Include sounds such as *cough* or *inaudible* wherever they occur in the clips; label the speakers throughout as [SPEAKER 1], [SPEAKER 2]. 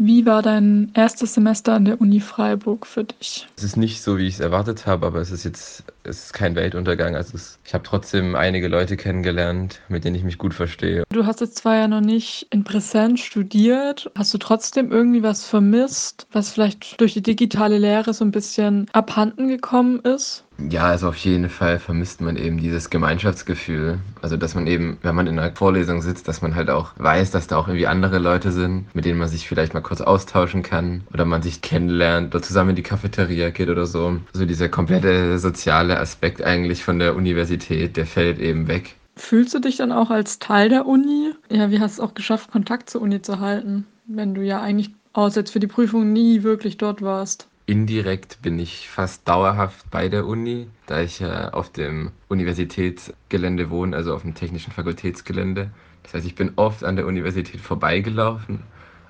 [SPEAKER 1] Wie war dein erstes Semester an der Uni Freiburg für dich?
[SPEAKER 2] Es ist nicht so, wie ich es erwartet habe, aber es ist jetzt es ist kein Weltuntergang. Also es, ich habe trotzdem einige Leute kennengelernt, mit denen ich mich gut verstehe.
[SPEAKER 1] Du hast jetzt zwar ja noch nicht in Präsenz studiert, hast du trotzdem irgendwie was vermisst, was vielleicht durch die digitale Lehre so ein bisschen abhanden gekommen ist?
[SPEAKER 2] Ja, also auf jeden Fall vermisst man eben dieses Gemeinschaftsgefühl. Also, dass man eben, wenn man in einer Vorlesung sitzt, dass man halt auch weiß, dass da auch irgendwie andere Leute sind, mit denen man sich vielleicht mal kurz austauschen kann oder man sich kennenlernt oder zusammen in die Cafeteria geht oder so. Also dieser komplette soziale Aspekt eigentlich von der Universität, der fällt eben weg.
[SPEAKER 1] Fühlst du dich dann auch als Teil der Uni? Ja, wie hast du es auch geschafft, Kontakt zur Uni zu halten, wenn du ja eigentlich außer jetzt für die Prüfung nie wirklich dort warst?
[SPEAKER 2] Indirekt bin ich fast dauerhaft bei der Uni, da ich ja auf dem Universitätsgelände wohne, also auf dem technischen Fakultätsgelände. Das heißt, ich bin oft an der Universität vorbeigelaufen,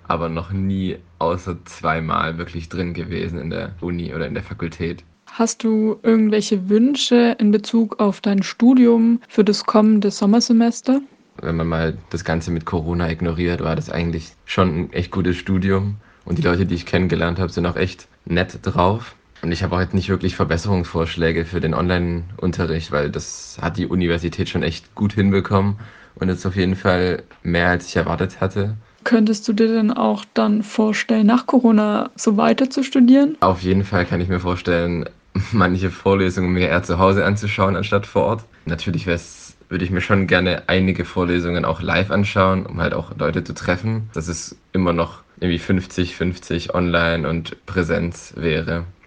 [SPEAKER 2] aber noch nie außer zweimal wirklich drin gewesen in der Uni oder in der Fakultät.
[SPEAKER 1] Hast du irgendwelche Wünsche in Bezug auf dein Studium für das kommende Sommersemester?
[SPEAKER 2] Wenn man mal das Ganze mit Corona ignoriert, war das eigentlich schon ein echt gutes Studium. Und die Leute, die ich kennengelernt habe, sind auch echt nett drauf. Und ich habe auch jetzt nicht wirklich Verbesserungsvorschläge für den Online-Unterricht, weil das hat die Universität schon echt gut hinbekommen und jetzt auf jeden Fall mehr, als ich erwartet hatte.
[SPEAKER 1] Könntest du dir denn auch dann vorstellen, nach Corona so weiter zu studieren?
[SPEAKER 2] Auf jeden Fall kann ich mir vorstellen, *laughs* manche Vorlesungen mir eher zu Hause anzuschauen, anstatt vor Ort. Natürlich würde ich mir schon gerne einige Vorlesungen auch live anschauen, um halt auch Leute zu treffen. Das ist immer noch irgendwie 50-50 online und Präsenz wäre.